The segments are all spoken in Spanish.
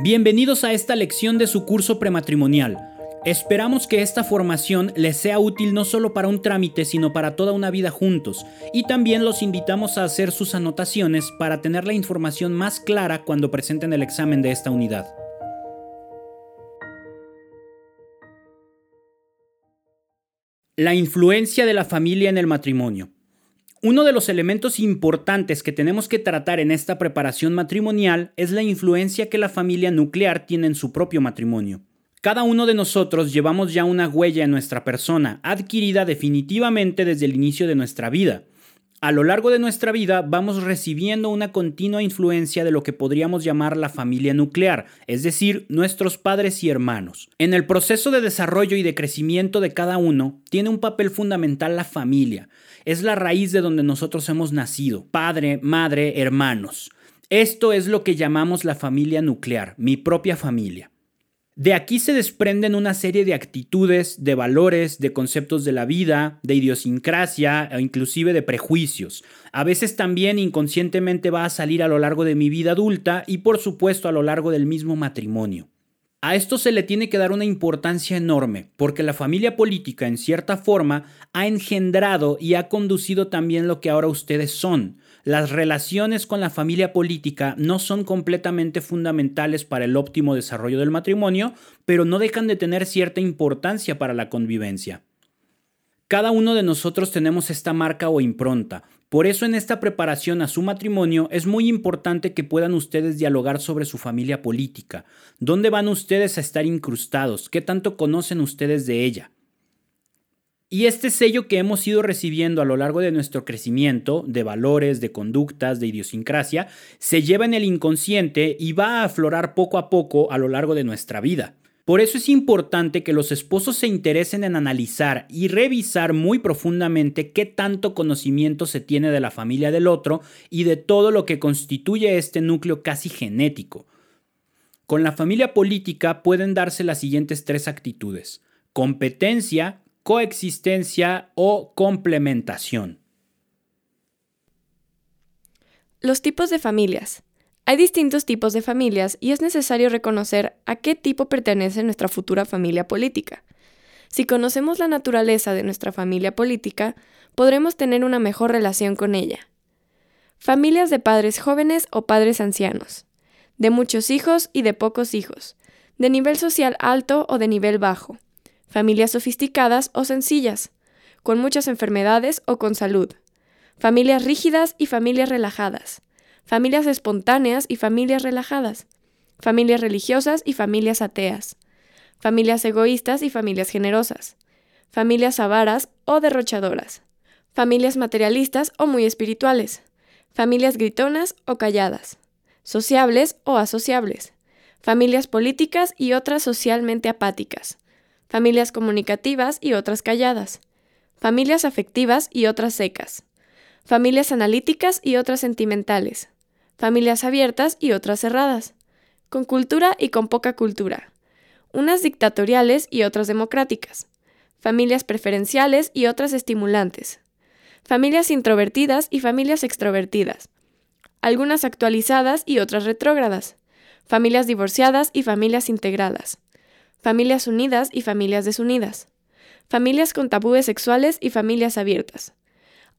Bienvenidos a esta lección de su curso prematrimonial. Esperamos que esta formación les sea útil no solo para un trámite, sino para toda una vida juntos, y también los invitamos a hacer sus anotaciones para tener la información más clara cuando presenten el examen de esta unidad. La influencia de la familia en el matrimonio. Uno de los elementos importantes que tenemos que tratar en esta preparación matrimonial es la influencia que la familia nuclear tiene en su propio matrimonio. Cada uno de nosotros llevamos ya una huella en nuestra persona, adquirida definitivamente desde el inicio de nuestra vida. A lo largo de nuestra vida vamos recibiendo una continua influencia de lo que podríamos llamar la familia nuclear, es decir, nuestros padres y hermanos. En el proceso de desarrollo y de crecimiento de cada uno, tiene un papel fundamental la familia. Es la raíz de donde nosotros hemos nacido, padre, madre, hermanos. Esto es lo que llamamos la familia nuclear, mi propia familia. De aquí se desprenden una serie de actitudes, de valores, de conceptos de la vida, de idiosincrasia e inclusive de prejuicios. A veces también inconscientemente va a salir a lo largo de mi vida adulta y por supuesto a lo largo del mismo matrimonio. A esto se le tiene que dar una importancia enorme, porque la familia política en cierta forma ha engendrado y ha conducido también lo que ahora ustedes son, las relaciones con la familia política no son completamente fundamentales para el óptimo desarrollo del matrimonio, pero no dejan de tener cierta importancia para la convivencia. Cada uno de nosotros tenemos esta marca o impronta. Por eso en esta preparación a su matrimonio es muy importante que puedan ustedes dialogar sobre su familia política. ¿Dónde van ustedes a estar incrustados? ¿Qué tanto conocen ustedes de ella? Y este sello que hemos ido recibiendo a lo largo de nuestro crecimiento, de valores, de conductas, de idiosincrasia, se lleva en el inconsciente y va a aflorar poco a poco a lo largo de nuestra vida. Por eso es importante que los esposos se interesen en analizar y revisar muy profundamente qué tanto conocimiento se tiene de la familia del otro y de todo lo que constituye este núcleo casi genético. Con la familia política pueden darse las siguientes tres actitudes. Competencia, coexistencia o complementación. Los tipos de familias. Hay distintos tipos de familias y es necesario reconocer a qué tipo pertenece nuestra futura familia política. Si conocemos la naturaleza de nuestra familia política, podremos tener una mejor relación con ella. Familias de padres jóvenes o padres ancianos, de muchos hijos y de pocos hijos, de nivel social alto o de nivel bajo, familias sofisticadas o sencillas, con muchas enfermedades o con salud, familias rígidas y familias relajadas, familias espontáneas y familias relajadas, familias religiosas y familias ateas, familias egoístas y familias generosas, familias avaras o derrochadoras, familias materialistas o muy espirituales, familias gritonas o calladas, sociables o asociables, familias políticas y otras socialmente apáticas, familias comunicativas y otras calladas, familias afectivas y otras secas, familias analíticas y otras sentimentales, familias abiertas y otras cerradas, con cultura y con poca cultura, unas dictatoriales y otras democráticas, familias preferenciales y otras estimulantes, familias introvertidas y familias extrovertidas, algunas actualizadas y otras retrógradas, familias divorciadas y familias integradas, familias unidas y familias desunidas, familias con tabúes sexuales y familias abiertas.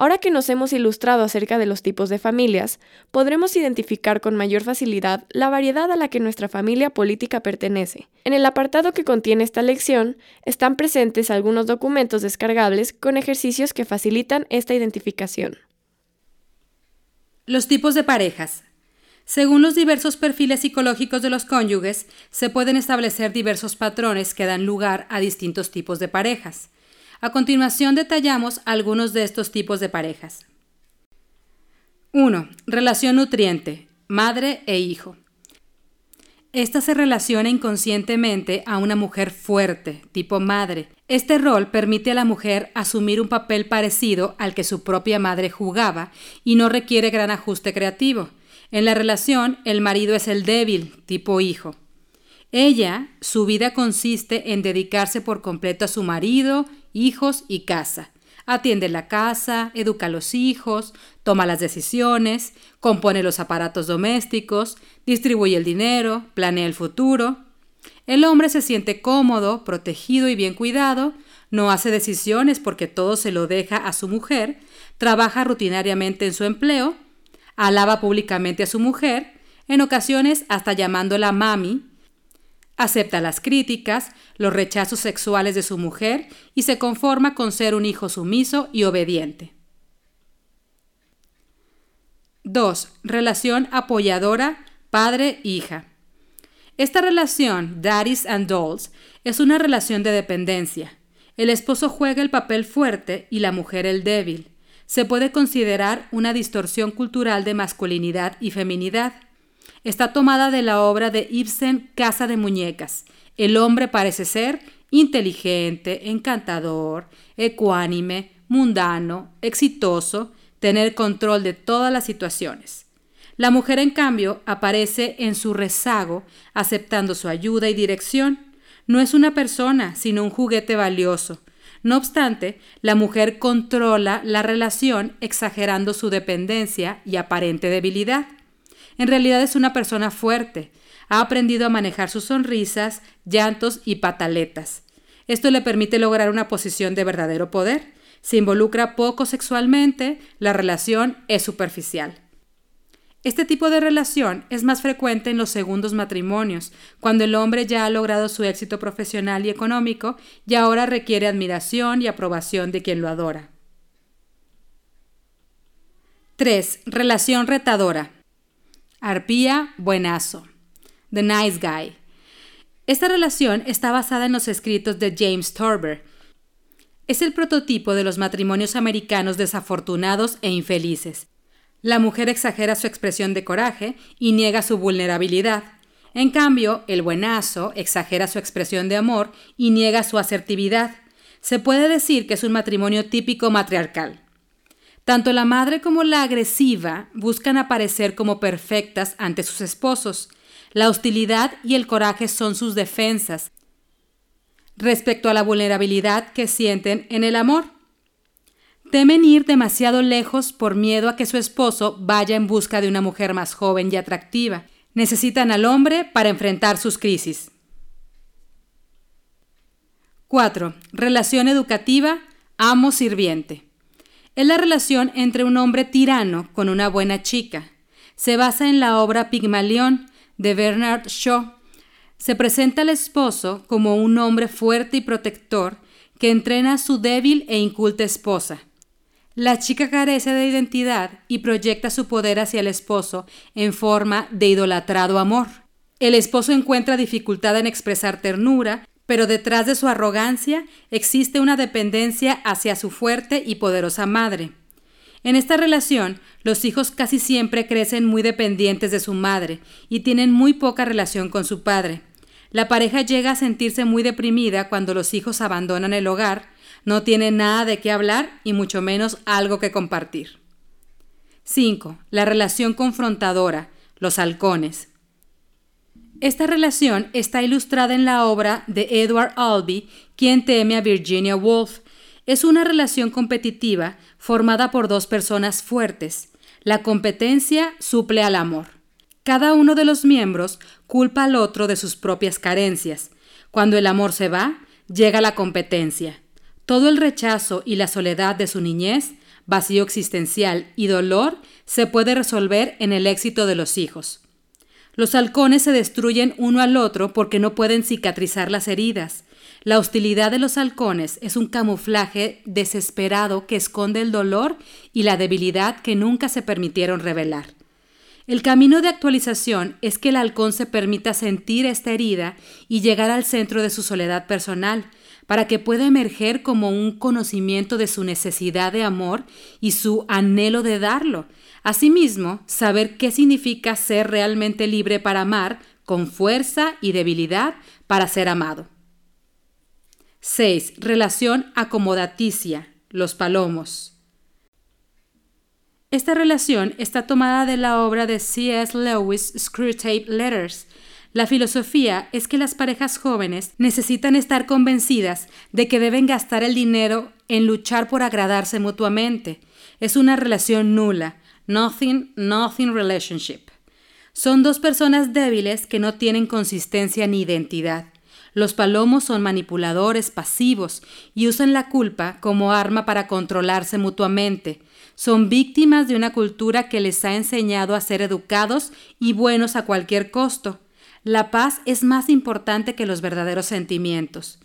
Ahora que nos hemos ilustrado acerca de los tipos de familias, podremos identificar con mayor facilidad la variedad a la que nuestra familia política pertenece. En el apartado que contiene esta lección están presentes algunos documentos descargables con ejercicios que facilitan esta identificación. Los tipos de parejas. Según los diversos perfiles psicológicos de los cónyuges, se pueden establecer diversos patrones que dan lugar a distintos tipos de parejas. A continuación detallamos algunos de estos tipos de parejas. 1. Relación nutriente, madre e hijo. Esta se relaciona inconscientemente a una mujer fuerte, tipo madre. Este rol permite a la mujer asumir un papel parecido al que su propia madre jugaba y no requiere gran ajuste creativo. En la relación, el marido es el débil, tipo hijo. Ella, su vida consiste en dedicarse por completo a su marido, hijos y casa. Atiende la casa, educa a los hijos, toma las decisiones, compone los aparatos domésticos, distribuye el dinero, planea el futuro. El hombre se siente cómodo, protegido y bien cuidado, no hace decisiones porque todo se lo deja a su mujer, trabaja rutinariamente en su empleo, alaba públicamente a su mujer, en ocasiones hasta llamándola mami, acepta las críticas, los rechazos sexuales de su mujer y se conforma con ser un hijo sumiso y obediente. 2. Relación apoyadora padre-hija. Esta relación, daddies and dolls, es una relación de dependencia. El esposo juega el papel fuerte y la mujer el débil. Se puede considerar una distorsión cultural de masculinidad y feminidad. Está tomada de la obra de Ibsen Casa de Muñecas. El hombre parece ser inteligente, encantador, ecuánime, mundano, exitoso, tener control de todas las situaciones. La mujer, en cambio, aparece en su rezago, aceptando su ayuda y dirección. No es una persona, sino un juguete valioso. No obstante, la mujer controla la relación exagerando su dependencia y aparente debilidad. En realidad es una persona fuerte. Ha aprendido a manejar sus sonrisas, llantos y pataletas. Esto le permite lograr una posición de verdadero poder. Se involucra poco sexualmente, la relación es superficial. Este tipo de relación es más frecuente en los segundos matrimonios, cuando el hombre ya ha logrado su éxito profesional y económico y ahora requiere admiración y aprobación de quien lo adora. 3. Relación retadora. Arpía Buenazo. The Nice Guy. Esta relación está basada en los escritos de James Torber. Es el prototipo de los matrimonios americanos desafortunados e infelices. La mujer exagera su expresión de coraje y niega su vulnerabilidad. En cambio, el buenazo exagera su expresión de amor y niega su asertividad. Se puede decir que es un matrimonio típico matriarcal. Tanto la madre como la agresiva buscan aparecer como perfectas ante sus esposos. La hostilidad y el coraje son sus defensas respecto a la vulnerabilidad que sienten en el amor. Temen ir demasiado lejos por miedo a que su esposo vaya en busca de una mujer más joven y atractiva. Necesitan al hombre para enfrentar sus crisis. 4. Relación educativa amo-sirviente. Es la relación entre un hombre tirano con una buena chica. Se basa en la obra Pigmalión de Bernard Shaw. Se presenta al esposo como un hombre fuerte y protector que entrena a su débil e inculta esposa. La chica carece de identidad y proyecta su poder hacia el esposo en forma de idolatrado amor. El esposo encuentra dificultad en expresar ternura pero detrás de su arrogancia existe una dependencia hacia su fuerte y poderosa madre. En esta relación, los hijos casi siempre crecen muy dependientes de su madre y tienen muy poca relación con su padre. La pareja llega a sentirse muy deprimida cuando los hijos abandonan el hogar, no tienen nada de qué hablar y mucho menos algo que compartir. 5. La relación confrontadora, los halcones. Esta relación está ilustrada en la obra de Edward Albee, Quien teme a Virginia Woolf. Es una relación competitiva formada por dos personas fuertes. La competencia suple al amor. Cada uno de los miembros culpa al otro de sus propias carencias. Cuando el amor se va, llega la competencia. Todo el rechazo y la soledad de su niñez, vacío existencial y dolor se puede resolver en el éxito de los hijos. Los halcones se destruyen uno al otro porque no pueden cicatrizar las heridas. La hostilidad de los halcones es un camuflaje desesperado que esconde el dolor y la debilidad que nunca se permitieron revelar. El camino de actualización es que el halcón se permita sentir esta herida y llegar al centro de su soledad personal, para que pueda emerger como un conocimiento de su necesidad de amor y su anhelo de darlo, Asimismo, saber qué significa ser realmente libre para amar, con fuerza y debilidad para ser amado. 6. Relación acomodaticia, los palomos. Esta relación está tomada de la obra de C.S. Lewis Screwtape Letters. La filosofía es que las parejas jóvenes necesitan estar convencidas de que deben gastar el dinero en luchar por agradarse mutuamente. Es una relación nula, nothing, nothing relationship. Son dos personas débiles que no tienen consistencia ni identidad. Los palomos son manipuladores pasivos y usan la culpa como arma para controlarse mutuamente. Son víctimas de una cultura que les ha enseñado a ser educados y buenos a cualquier costo. La paz es más importante que los verdaderos sentimientos.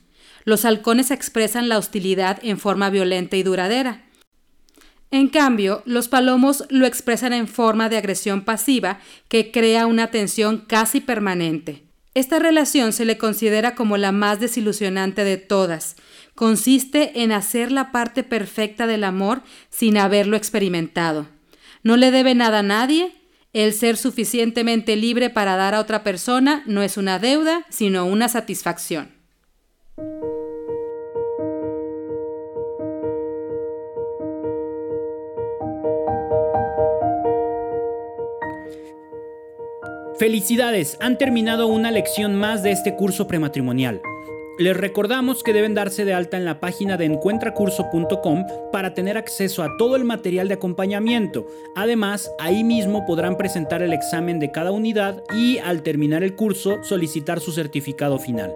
Los halcones expresan la hostilidad en forma violenta y duradera. En cambio, los palomos lo expresan en forma de agresión pasiva que crea una tensión casi permanente. Esta relación se le considera como la más desilusionante de todas. Consiste en hacer la parte perfecta del amor sin haberlo experimentado. No le debe nada a nadie. El ser suficientemente libre para dar a otra persona no es una deuda, sino una satisfacción. Felicidades, han terminado una lección más de este curso prematrimonial. Les recordamos que deben darse de alta en la página de encuentracurso.com para tener acceso a todo el material de acompañamiento. Además, ahí mismo podrán presentar el examen de cada unidad y al terminar el curso solicitar su certificado final.